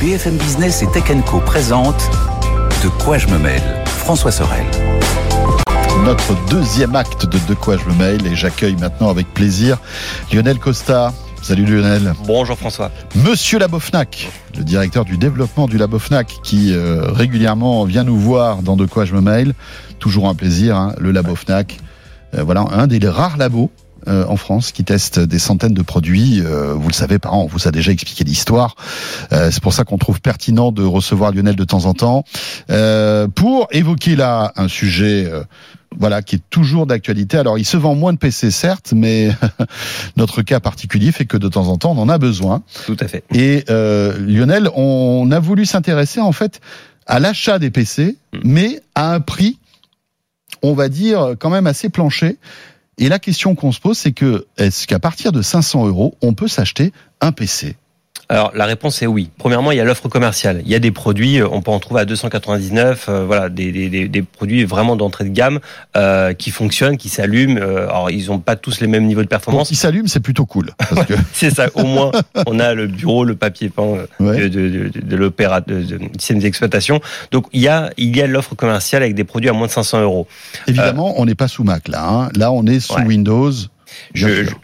BFM Business et Tech Co présente De quoi je me mêle François Sorel. Notre deuxième acte de De quoi je me mêle et j'accueille maintenant avec plaisir Lionel Costa. Salut Lionel. Bonjour François. Monsieur Labofnac, le directeur du développement du Labofnac, qui euh, régulièrement vient nous voir dans De quoi je me mêle. Toujours un plaisir, hein, le Labofnac. Euh, voilà, un des rares labos euh, en France qui teste des centaines de produits. Euh, vous le savez, par an, on vous a déjà expliqué l'histoire. Euh, c'est pour ça qu'on trouve pertinent de recevoir Lionel de temps en temps pour évoquer là un sujet. voilà, qui est toujours d'actualité. Alors, il se vend moins de PC, certes, mais notre cas particulier fait que de temps en temps, on en a besoin. Tout à fait. Et Lionel, on a voulu s'intéresser en fait à l'achat des PC, hmm. mais à un prix, on va dire, quand même assez planché. Et la question qu'on se pose, c'est que est-ce qu'à partir de 500 euros, on peut s'acheter un PC alors la réponse est oui. Premièrement, il y a l'offre commerciale. Il y a des produits, euh, on peut en trouver à 299, euh, voilà, des, des, des, produits vraiment d'entrée de gamme euh, qui fonctionnent, qui s'allument. Euh, alors ils n'ont pas tous les mêmes niveaux de performance. Bon, ils s'allument, c'est plutôt cool. Que... c'est ça. Au moins, on a le bureau, le papier peint de, de, de, de l'opéra, de, de, système d'exploitation. Donc il y a il y a l'offre commerciale avec des produits à moins de 500 euros. Évidemment, on n'est pas sous Mac là. Hein. Là, on est sous Windows.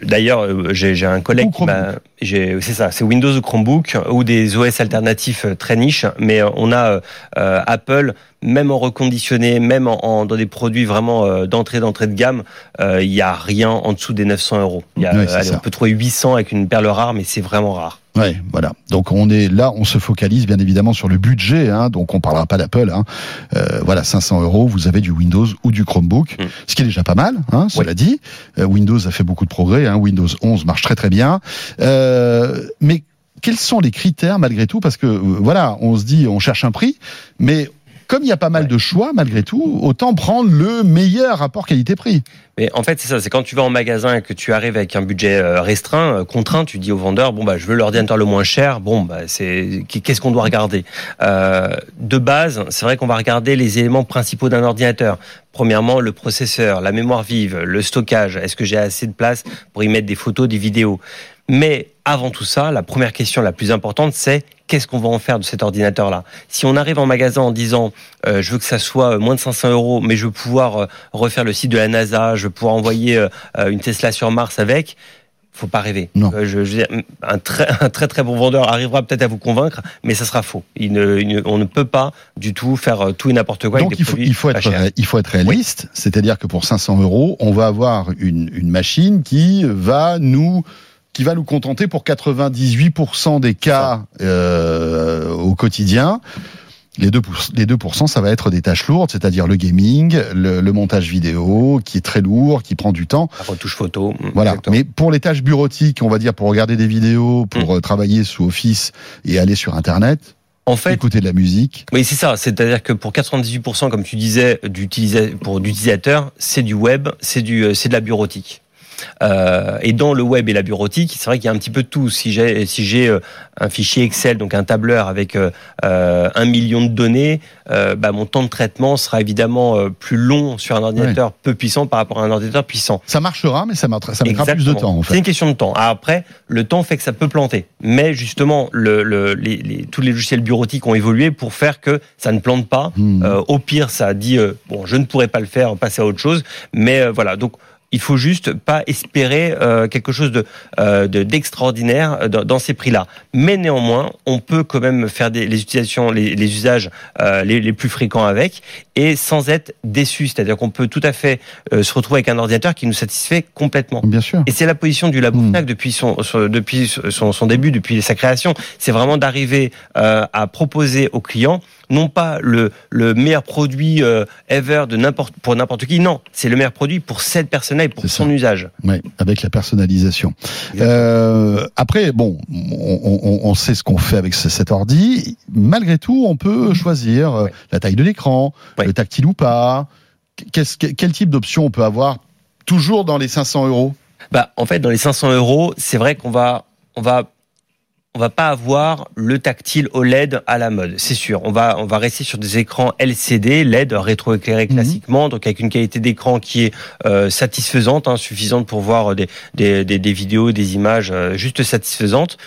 D'ailleurs, euh, j'ai un collègue qui m'a. C'est ça, c'est Windows ou Chromebook ou des OS alternatifs euh, très niches, mais euh, on a Apple, même en reconditionné, même en, dans des produits vraiment d'entrée d'entrée de gamme, il n'y a rien en dessous des 900 euros. on peut trouver 800 avec une perle rare, mais c'est vraiment rare. Ouais, voilà. Donc on est là, on se focalise bien évidemment sur le budget. Hein, donc on parlera pas d'Apple. Hein. Euh, voilà, 500 euros, vous avez du Windows ou du Chromebook, mm. ce qui est déjà pas mal. Hein, cela dit, euh, Windows a fait beaucoup de progrès. Hein, Windows 11 marche très très bien. Euh, mais quels sont les critères malgré tout? Parce que euh, voilà, on se dit, on cherche un prix, mais comme il y a pas mal de choix malgré tout, autant prendre le meilleur rapport qualité-prix. Mais en fait, c'est ça. C'est quand tu vas en magasin et que tu arrives avec un budget euh, restreint, euh, contraint, tu dis au vendeur bon bah je veux l'ordinateur le moins cher. Bon bah c'est qu'est-ce qu'on doit regarder? Euh, De base, c'est vrai qu'on va regarder les éléments principaux d'un ordinateur. Premièrement, le processeur, la mémoire vive, le stockage. Est-ce que j'ai assez de place pour y mettre des photos, des vidéos? Mais avant tout ça, la première question la plus importante, c'est qu'est-ce qu'on va en faire de cet ordinateur-là? Si on arrive en magasin en disant euh, je veux que ça soit moins de 500 euros, mais je veux pouvoir euh, refaire le site de la NASA, je veux pouvoir envoyer euh, une Tesla sur Mars avec, faut pas rêver. Non. je, je un très, un très très bon vendeur arrivera peut-être à vous convaincre, mais ça sera faux. Il ne, on ne peut pas du tout faire tout et n'importe quoi. Donc avec des il, faut, il, faut être, il faut être réaliste, c'est-à-dire que pour 500 euros, on va avoir une, une machine qui va nous qui va nous contenter pour 98% des cas euh, au quotidien. Les 2%, les 2%, ça va être des tâches lourdes, c'est-à-dire le gaming, le, le, montage vidéo, qui est très lourd, qui prend du temps. La retouche photo. Mm, voilà. Exactement. Mais pour les tâches bureautiques, on va dire pour regarder des vidéos, pour mmh. travailler sous Office et aller sur Internet, en fait, écouter de la musique. Oui, c'est ça. C'est-à-dire que pour 98%, comme tu disais, pour d'utilisateurs, c'est du web, c'est du, euh, c'est de la bureautique. Euh, et dans le web et la bureautique, c'est vrai qu'il y a un petit peu de tout. Si j'ai si j'ai euh, un fichier Excel, donc un tableur avec euh, un million de données, euh, bah, mon temps de traitement sera évidemment plus long sur un ordinateur ouais. peu puissant par rapport à un ordinateur puissant. Ça marchera, mais ça mettra, ça mettra plus de temps. En fait. C'est une question de temps. Après, le temps fait que ça peut planter, mais justement, le, le, les, les, tous les logiciels bureautiques ont évolué pour faire que ça ne plante pas. Mmh. Euh, au pire, ça dit bon, je ne pourrais pas le faire, passer à autre chose, mais voilà. Donc il faut juste pas espérer euh, quelque chose de euh, d'extraordinaire dans, dans, ces prix-là. Mais néanmoins, on peut quand même faire des, les utilisations, les, les usages euh, les, les, plus fréquents avec, et sans être déçu. C'est-à-dire qu'on peut tout à fait euh, se retrouver avec un ordinateur qui nous satisfait complètement. Bien sûr. Et c'est la position du Labo mmh. depuis son, son, depuis son, son, début, depuis sa création. C'est vraiment d'arriver euh, à proposer aux clients non pas le, le meilleur produit euh, ever de n'importe pour n'importe qui, non, c'est le meilleur produit pour cette personne-là et pour son ça. usage. Oui, avec la personnalisation. Euh, après, bon, on, on, on sait ce qu'on fait avec cet ordi. Malgré tout, on peut choisir ouais. la taille de l'écran, ouais. le tactile ou pas. Qu'est-ce, quel type d'option on peut avoir toujours dans les 500 euros? Bah, en fait, dans les 500 euros, c'est vrai qu'on va on va on va pas avoir le tactile OLED à la mode, c'est sûr. On va on va rester sur des écrans LCD, LED rétroéclairés Mhm. classiquement, donc avec une qualité d'écran qui est euh, satisfaisante, hein, suffisante pour voir des, des, des, des vidéos, des images euh, juste satisfaisantes.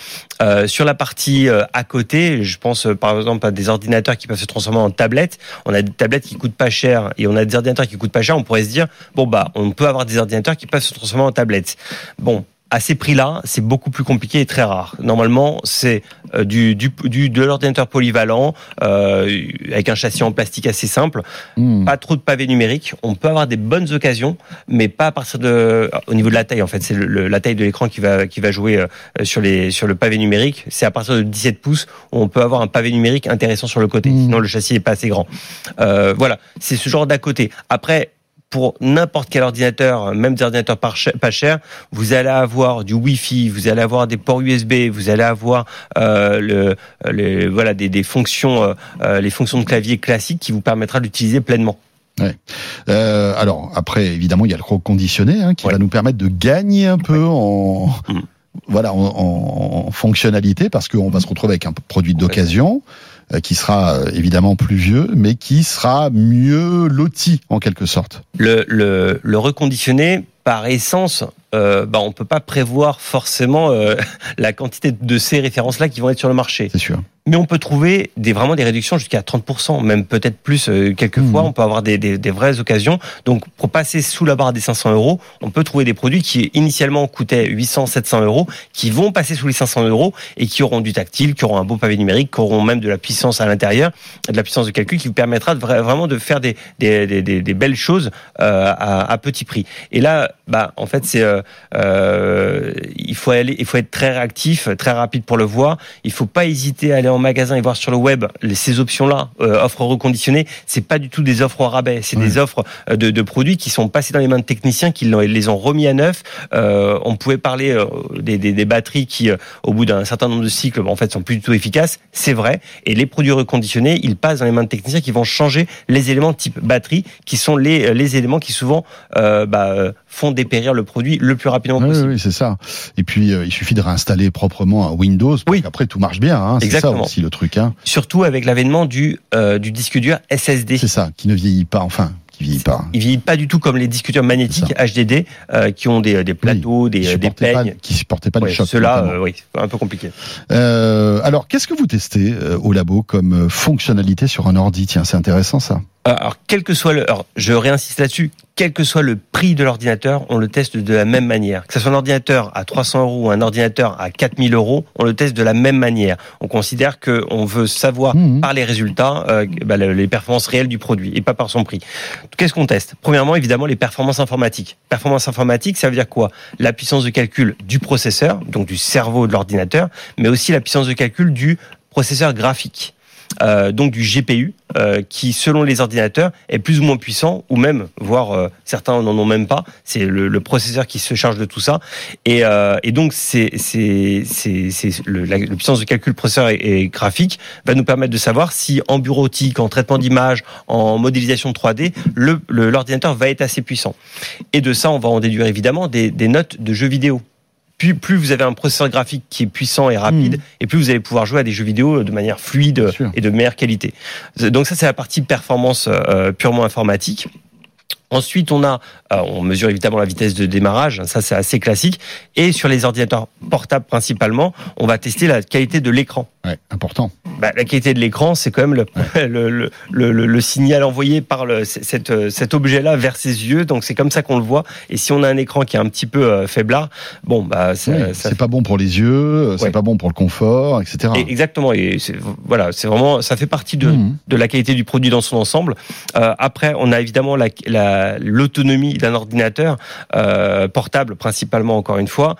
Euh, sur la partie euh, à côté, je pense euh, par exemple à des ordinateurs qui peuvent se transformer en tablettes. On a des tablettes qui coûtent pas cher et on a des ordinateurs qui coûtent pas cher. On pourrait se dire bon bah on peut avoir des ordinateurs qui peuvent se transformer en tablettes. Bon, à ces prix-là, c'est beaucoup plus compliqué et très rare. Normalement, c'est euh, du, du, du, de l'ordinateur polyvalent euh, avec un châssis en plastique assez simple, Hmm. pas trop de pavés numériques. On peut avoir des bonnes occasions, mais pas à partir de au niveau de la taille. En fait, c'est la taille de l'écran qui va qui va jouer euh, sur les sur le pavé numérique. C'est à partir de 17 pouces où on peut avoir un pavé numérique intéressant sur le côté. Mmh. Sinon, le châssis est pas assez grand. Euh, voilà, c'est ce genre d'à côté. Après pour n'importe quel ordinateur, même des ordinateurs pas cher- pas chers, vous allez avoir du Wi-Fi, vous allez avoir des ports USB, vous allez avoir euh, le, le- voilà des, des fonctions, euh, euh, les fonctions de clavier classiques qui vous permettra d'utiliser pleinement. Euh, alors après, évidemment, il y a le reconditionné hein, qui Ouais. va nous permettre de gagner un peu en Mm. voilà en, en- en fonctionnalité parce qu'on va se retrouver avec un produit d'occasion euh, qui sera euh, évidemment plus vieux, mais qui sera mieux loti en quelque sorte. Le, le, le reconditionné, par essence, euh, bah, on peut pas prévoir forcément euh, la quantité de ces références-là qui vont être sur le marché. C'est sûr. Mais on peut trouver des, vraiment des réductions jusqu'à 30%, même peut-être plus euh, quelquefois. Mhm. On peut avoir des, des, des vraies occasions. Donc, pour passer sous la barre des 500 euros, on peut trouver des produits qui initialement coûtaient 800, 700 euros, qui vont passer sous les 500 euros et qui auront du tactile, qui auront un beau pavé numérique, qui auront même de la puissance à l'intérieur, de la puissance de calcul qui vous permettra de vraiment de faire des, des, des, des- des belles choses euh, à, à petit prix. Et là, bah, en fait, c'est euh, euh, il faut aller, il faut être très réactif, très rapide pour le voir. Il faut pas hésiter à aller en magasin et voir sur le web ces options-là, euh, offres reconditionnées. C'est pas du tout des offres au rabais, c'est Ouais. des offres euh, de, de produits qui sont passés dans les mains de techniciens qui les ont remis à neuf. Euh, on pouvait parler des, des, des batteries qui, au bout d'un certain nombre de cycles, en fait, sont plus du tout efficaces. C'est vrai. Et les produits reconditionnés, ils passent dans les mains de techniciens qui vont changer les éléments type batterie, qui sont les, les éléments qui souvent euh, bah, font dépérir le produit le plus rapidement Oui, possible. oui, c'est ça. Et puis euh, il suffit de réinstaller proprement un Windows. Pour Oui. Après tout marche bien. Hein, c'est ça aussi le truc. Hein. Surtout avec l'avènement du, euh, du disque dur SSD. C'est ça qui ne vieillit pas. Enfin, qui vieillit pas. Il vieillit pas du tout comme les disques durs magnétiques HDD euh, qui ont des, des plateaux, des, des supportait pas, peignes. qui supportait pas les Ouais, chocs. Ceux-là, notamment. euh, oui, un peu compliqué. Euh, alors, qu'est-ce que vous testez au labo comme fonctionnalité sur un ordi? Tiens, c'est intéressant ça. Euh, Alors, quel que soit le, alors, je réinsiste là-dessus, quel que soit le prix de l'ordinateur, on le teste de la même manière. Que ce soit un ordinateur à 300 euros ou un ordinateur à 4000 euros, on le teste de la même manière. On considère que on veut savoir Mhm. par les résultats euh, bah, le- les performances réelles du produit et pas par son prix. Qu'est-ce qu'on teste? Premièrement, évidemment, les performances informatiques. Performance informatique, ça veut dire quoi? La puissance de calcul du processeur, donc du cerveau de l'ordinateur, mais aussi la puissance de calcul du processeur graphique. Euh, donc du GPU, euh, qui selon les ordinateurs est plus ou moins puissant, ou même, voire euh, certains n'en ont même pas. C'est le, le processeur qui se charge de tout ça. Et, euh, et donc c'est c'est c'est c'est le, la, puissance de calcul processeur et, graphique va nous permettre de savoir si en bureautique, en traitement d'image, en modélisation 3D, le le- l'ordinateur va être assez puissant. Et de ça, on va en déduire évidemment des, des notes de jeux vidéo. Puis plus vous avez un processeur graphique qui est puissant et rapide, Mhm. et plus vous allez pouvoir jouer à des jeux vidéo de manière fluide et de meilleure qualité. Donc ça, c'est la partie performance euh, purement informatique. Ensuite, on a, euh, on mesure évidemment la vitesse de démarrage, ça c'est assez classique. Et sur les ordinateurs portables principalement, on va tester la qualité de l'écran. Ouais, important. Bah, la qualité de l'écran, c'est quand même le, le, le, le, le- le signal envoyé par cette, euh, cet objet-là vers ses yeux. Donc c'est comme ça qu'on le voit. Et si on a un écran qui est un petit peu euh, faiblard, bon, bah, ça, Ouais, ça c'est pas bon pour les yeux, euh, c'est Ouais. pas bon pour le confort, etc. Et exactement. Et voilà, c'est vraiment, ça fait partie de, Mhm. de la qualité du produit dans son ensemble. Euh, après, on a évidemment la- la- l'autonomie d'un ordinateur euh, portable, principalement encore une fois.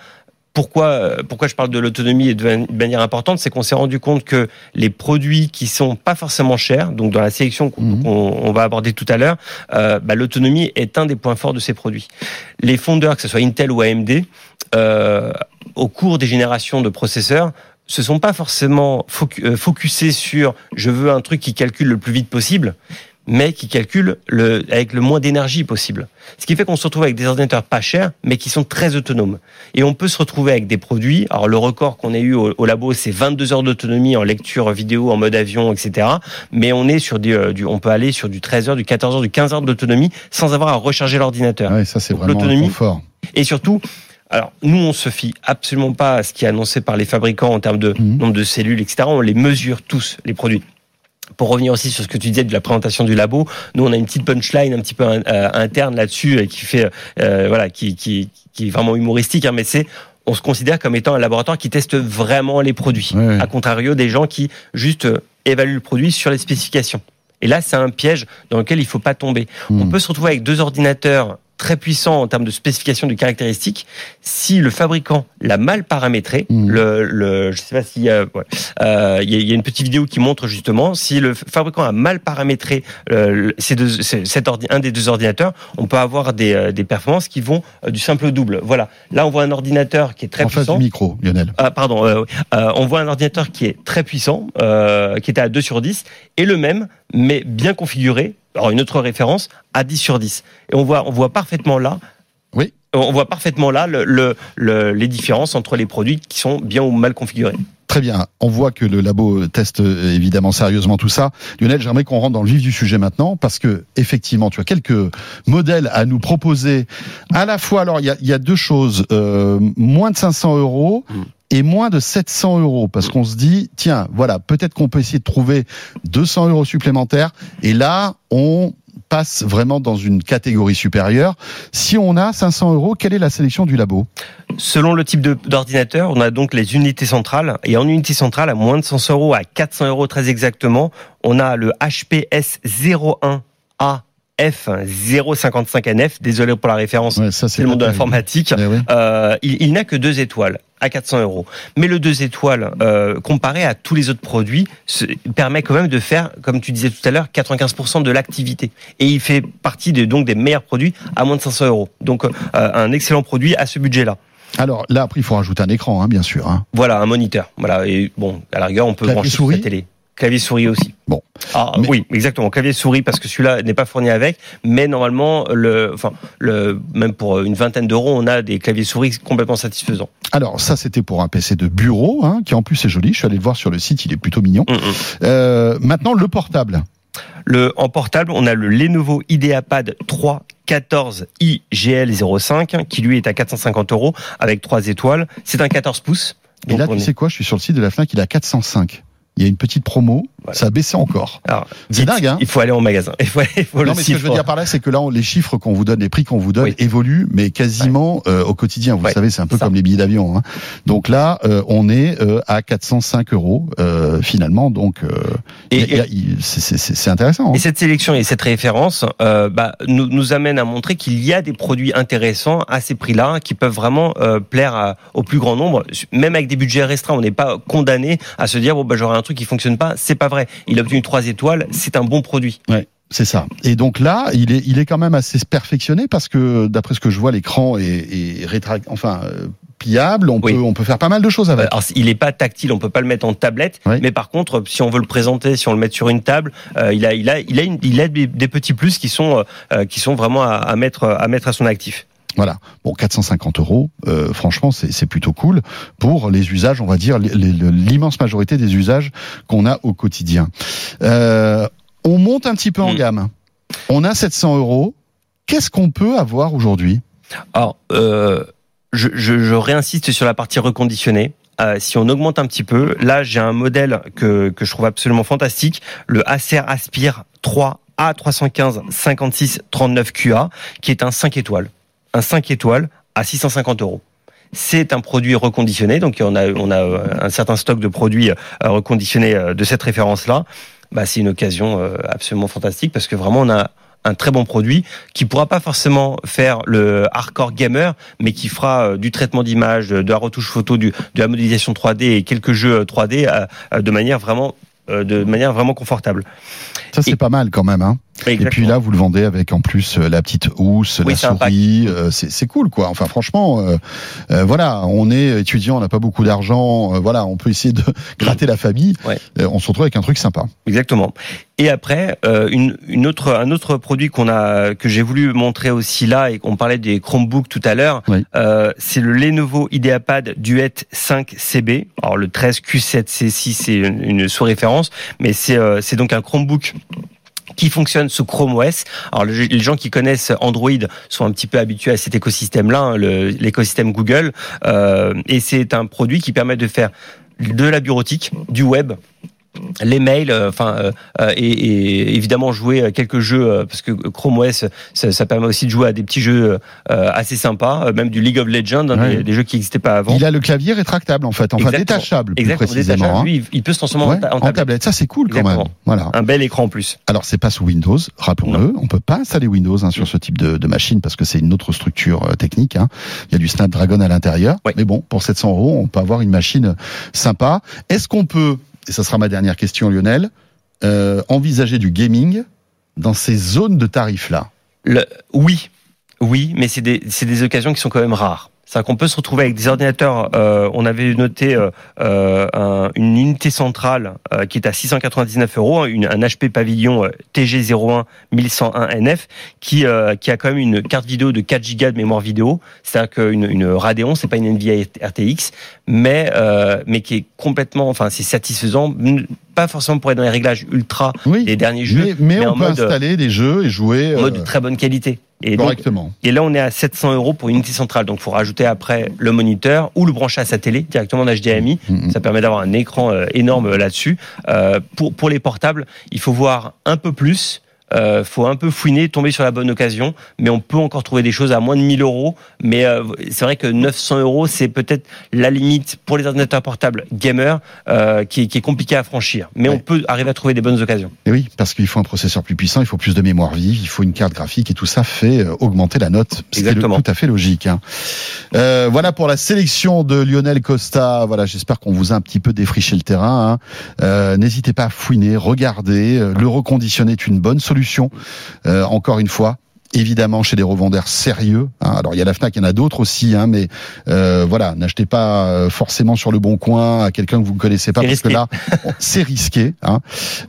Pourquoi, euh, pourquoi je parle de l'autonomie de man- de manière importante, c'est qu'on s'est rendu compte que les produits qui sont pas forcément chers, donc dans la sélection qu'on Mhm. on va aborder tout à l'heure, euh, bah, l'autonomie est un des points forts de ces produits. Les fondeurs, que ce soit Intel ou AMD, euh, au cours des générations de processeurs, se sont pas forcément euh, focusés sur je veux un truc qui calcule le plus vite possible, mais qui calcule le, avec le moins d'énergie possible. Ce qui fait qu'on se retrouve avec des ordinateurs pas chers, mais qui sont très autonomes. Et on peut se retrouver avec des produits. Alors le record qu'on a eu au, labo, c'est 22 heures d'autonomie en lecture vidéo, en mode avion, etc. Mais on est sur euh, du, on peut aller sur du 13 heures, du 14 heures, du 15 heures d'autonomie sans avoir à recharger l'ordinateur. Ouais, ça c'est vraiment confort. Et surtout, alors, nous, on se fie absolument pas à ce qui est annoncé par les fabricants en termes de mhm. nombre de cellules, etc. On les mesure tous, les produits pour revenir aussi sur ce que tu disais de la présentation du labo, nous on a une petite punchline un petit peu euh, interne là-dessus euh, qui fait euh, voilà qui, qui, qui est vraiment humoristique, hein, mais c'est on se considère comme étant un laboratoire qui teste vraiment les produits, à contrario des gens qui juste évaluent le produit sur les spécifications. Et là, c'est un piège dans lequel il faut pas tomber. On hmm. peut se retrouver avec deux ordinateurs très puissant en termes de spécification de caractéristiques. Si le fabricant l'a mal paramétré, mmh. le, le, je sais pas s'il y a, euh, il y a une petite vidéo qui montre justement si le fabricant a mal paramétré euh, ces deux, cet ordi, un des deux ordinateurs, on peut avoir des, euh, des performances qui vont du simple au double. Voilà. Là, on voit un ordinateur qui est très puissant. En face du micro, Lionel. Ah, pardon. Euh, on voit un ordinateur qui est très puissant, qui était à 2 sur 10, et le même, mais bien configuré, alors une autre référence, à 10 sur 10. Et on voit, on voit parfaitement là. Oui. On voit parfaitement là le, le, les différences entre les produits qui sont bien ou mal configurés. Très bien. On voit que le labo teste euh, évidemment sérieusement tout ça. Lionel, j'aimerais qu'on rentre dans le vif du sujet maintenant parce que effectivement, tu as quelques modèles à nous proposer. À la fois, alors il y a, y a, deux choses euh, moins de 500 euros. Mm et moins de 700 euros parce qu'on se dit tiens voilà peut-être qu'on peut essayer de trouver 200 euros supplémentaires et là on passe vraiment dans une catégorie supérieure. Si on a 500 euros, quelle est la sélection du labo? Selon le type d'ordinateur, on a donc les unités centrales. Et en unité centrale, à moins de 100 euros, à 400 euros très exactement, on a le HPS 01A F055NF. Désolé pour la référence, c'est le monde de l'informatique. Eh euh, il, n'a que deux étoiles à 400 euros. Mais le deux étoiles, euh, comparé à tous les autres produits, permet quand même de faire, comme tu disais tout à l'heure, 95% de l'activité. Et il fait partie de, donc des meilleurs produits à moins de 500 euros. Donc euh, un excellent produit à ce budget-là. Alors là, après, il faut rajouter un écran, hein, bien sûr. Hein. Voilà, un moniteur. Voilà, et bon, à la rigueur, on peut brancher sur la télé. Clavier souris aussi. Bon. Ah, Oui, exactement. Clavier souris parce que celui-là n'est pas fourni avec, mais normalement, le, enfin, le, même pour une vingtaine d'euros, on a des claviers souris complètement satisfaisants. Alors ça, c'était pour un PC de bureau, hein, qui en plus est joli. Je suis allé le voir sur le site, il est plutôt mignon. Mm, mm. Euh, maintenant, le portable. Le, en portable, on a le Lenovo IdeaPad 3 14 IGL05 qui lui est à 450 euros avec 3 étoiles. C'est un 14 pouces. Et là, tu sais quoi? Je suis sur le site de la Fnac, il a 405 il y a une petite promo, ça a baissé encore. C'est dingue, hein Il faut aller en magasin. Il faut, il faut non, mais ce que je veux dire par là, c'est que là, les chiffres qu'on vous donne, les prix qu'on vous donne évoluent, mais quasiment euh, au quotidien. Vous savez, c'est un peu comme les billets d'avion. Hein. Donc là, euh, on est euh, à 405 euros finalement. Donc, c'est intéressant. Hein. Et cette sélection et cette référence bah, nous, nous amène à montrer qu'il y a des produits intéressants à ces prix-là qui peuvent vraiment plaire au plus grand nombre, même avec des budgets restreints. On n'est pas condamné à se dire bon bah j'aurai un truc qui fonctionne pas. C'est pas vrai. Il a obtenu trois étoiles. C'est un bon produit. Ouais. C'est ça. Et donc là, il est, il est quand même assez perfectionné parce que d'après ce que je vois, l'écran est, est rétract, enfin euh, pliable. On peut, on peut faire pas mal de choses avec. Alors, il est pas tactile, on peut pas le mettre en tablette. Mais par contre, si on veut le présenter, si on le met sur une table, euh, il a, il a, il a, il a des petits plus qui sont, euh, qui sont vraiment à, à, mettre, à mettre à son actif. Voilà. Bon, 450 euros, euh, franchement, c'est plutôt cool pour les usages, on va dire, l'immense majorité des usages qu'on a au quotidien. Euh, on monte un petit peu en mm. gamme. On a 700 euros. Qu'est-ce qu'on peut avoir aujourd'hui? Alors, euh, je, je, réinsiste sur la partie reconditionnée. si on augmente un petit peu, là j'ai un modèle que, que je trouve absolument fantastique, le Acer Aspire 3 A315 56 39 QA, qui est un 5 étoiles un 5 étoiles à 650 euros. C'est un produit reconditionné, donc on a, on a euh, un certain stock de produits euh, reconditionnés euh, de cette référence-là. Bah, c'est une occasion absolument fantastique parce que vraiment on a un très bon produit qui pourra pas forcément faire le hardcore gamer, mais qui fera du traitement d'image, de la retouche photo, de la modélisation 3D et quelques jeux 3D de manière vraiment de manière vraiment confortable. Ça c'est pas mal quand même. Hein. Et puis là, vous le vendez avec en plus euh, la petite housse, la souris. Euh, c'est cool, quoi. Enfin, franchement, euh, voilà, on est étudiant, on n'a pas beaucoup d'argent. voilà, on peut essayer de gratter la famille. on se retrouve avec un truc sympa. Exactement. Et après, une, une, autre, un autre produit qu'on a, que j'ai voulu montrer aussi là, et qu'on parlait des Chromebooks tout à l'heure, c'est le Lenovo IdeaPad Duet 5 CB. Alors le 13 Q7C6, c'est une, une sous-référence, mais c'est donc un Chromebook qui fonctionne sous Chrome OS. Alors les gens qui connaissent Android sont un petit peu habitués à cet écosystème-là, hein, l'écosystème Google, euh, et c'est un produit qui permet de faire de la bureautique, du web, les mails, euh, enfin, euh, euh, et, évidemment jouer quelques jeux parce que Chrome OS, ça, permet aussi de jouer à des petits jeux assez sympas, même du League of Legends, hein, des, jeux qui n'existaient pas avant. Il a le clavier rétractable en fait, enfin détachable plus précisément. Hein. Lui, il peut se transformer en, tablette. Ça c'est cool quand même. Voilà. Un bel écran en plus. Alors c'est pas sous Windows, rappelons-le. On peut pas installer Windows hein, sur ce type de, machine parce que c'est une autre structure technique. Il y a du Snapdragon à l'intérieur. Mais bon, pour 700 euros, on peut avoir une machine sympa. Est-ce qu'on peut et ça sera ma dernière question Lionel, euh, envisager du gaming dans ces zones de tarifs-là? Oui, oui, mais c'est des, des occasions qui sont quand même rares. C'est-à-dire qu'on peut se retrouver avec des ordinateurs. Euh, on avait noté euh, euh une unité centrale euh, qui est à 699 euros, une, un HP Pavillon TG01 1101 NF qui qui a quand même une carte vidéo de 4 Go de mémoire vidéo. C'est-à-dire qu'une une Radeon, c'est pas une Nvidia RTX, mais mais qui est complètement, enfin, c'est satisfaisant pas forcément pour être dans les réglages ultra des derniers jeux, mais, mais, on peut installer des jeux et jouer en mode de très bonne qualité. Et Correctement. et là, on est à 700 euros pour une unité centrale. Donc, il faut rajouter après le moniteur ou le brancher à sa télé directement en HDMI. Mm, mm. Ça permet d'avoir un écran euh, énorme là-dessus. Euh, pour, pour les portables, il faut voir un peu plus euh, faut un peu fouiner, tomber sur la bonne occasion, mais on peut encore trouver des choses à moins de 1000 euros. Mais euh, c'est vrai que 900 euros, c'est peut-être la limite pour les ordinateurs portables gamers euh, qui, qui, est compliqué à franchir. Mais on peut arriver à trouver des bonnes occasions. Et oui, parce qu'il faut un processeur plus puissant, il faut plus de mémoire vive, il faut une carte graphique et tout ça fait augmenter la note. C'est tout à fait logique. Hein. Voilà pour la sélection de Lionel Costa. Voilà, j'espère qu'on vous a un petit peu défriché le terrain. Hein. N'hésitez pas à fouiner, regarder. Le reconditionner est une bonne solution euh, encore une fois, évidemment chez des revendeurs sérieux. Hein. Alors il y a la Fnac, il y en a d'autres aussi, hein, mais euh, voilà, n'achetez pas euh, forcément sur le bon coin à quelqu'un que vous ne connaissez pas parce que là c'est risqué. Hein.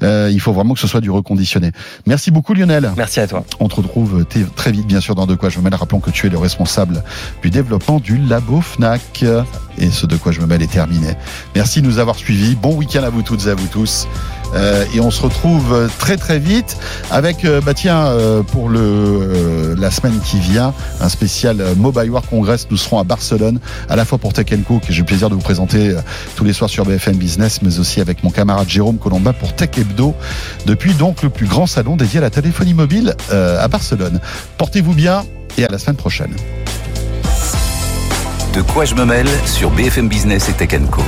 il faut vraiment que ce soit du reconditionné. Merci beaucoup Lionel. Merci à toi. On te retrouve très vite bien sûr dans De quoi je me mêle. Rappelons que tu es le responsable du développement du labo Fnac et ce De quoi je me mêle est terminé. Merci de nous avoir suivis. Bon week-end à vous toutes et à vous tous. Euh, et on se retrouve très très vite avec, euh, bah tiens, euh, pour le la semaine qui vient, un spécial Mobile World Congress. Nous serons à Barcelone, à la fois pour Tech Co, que j'ai le plaisir de vous présenter tous les soirs sur BFM Business, mais aussi avec mon camarade Jérôme Colombin pour Tech Hebdo, depuis donc le plus grand salon dédié à la téléphonie mobile à Barcelone. Portez-vous bien et à la semaine prochaine. De quoi je me mêle sur BFM Business et Tech Co.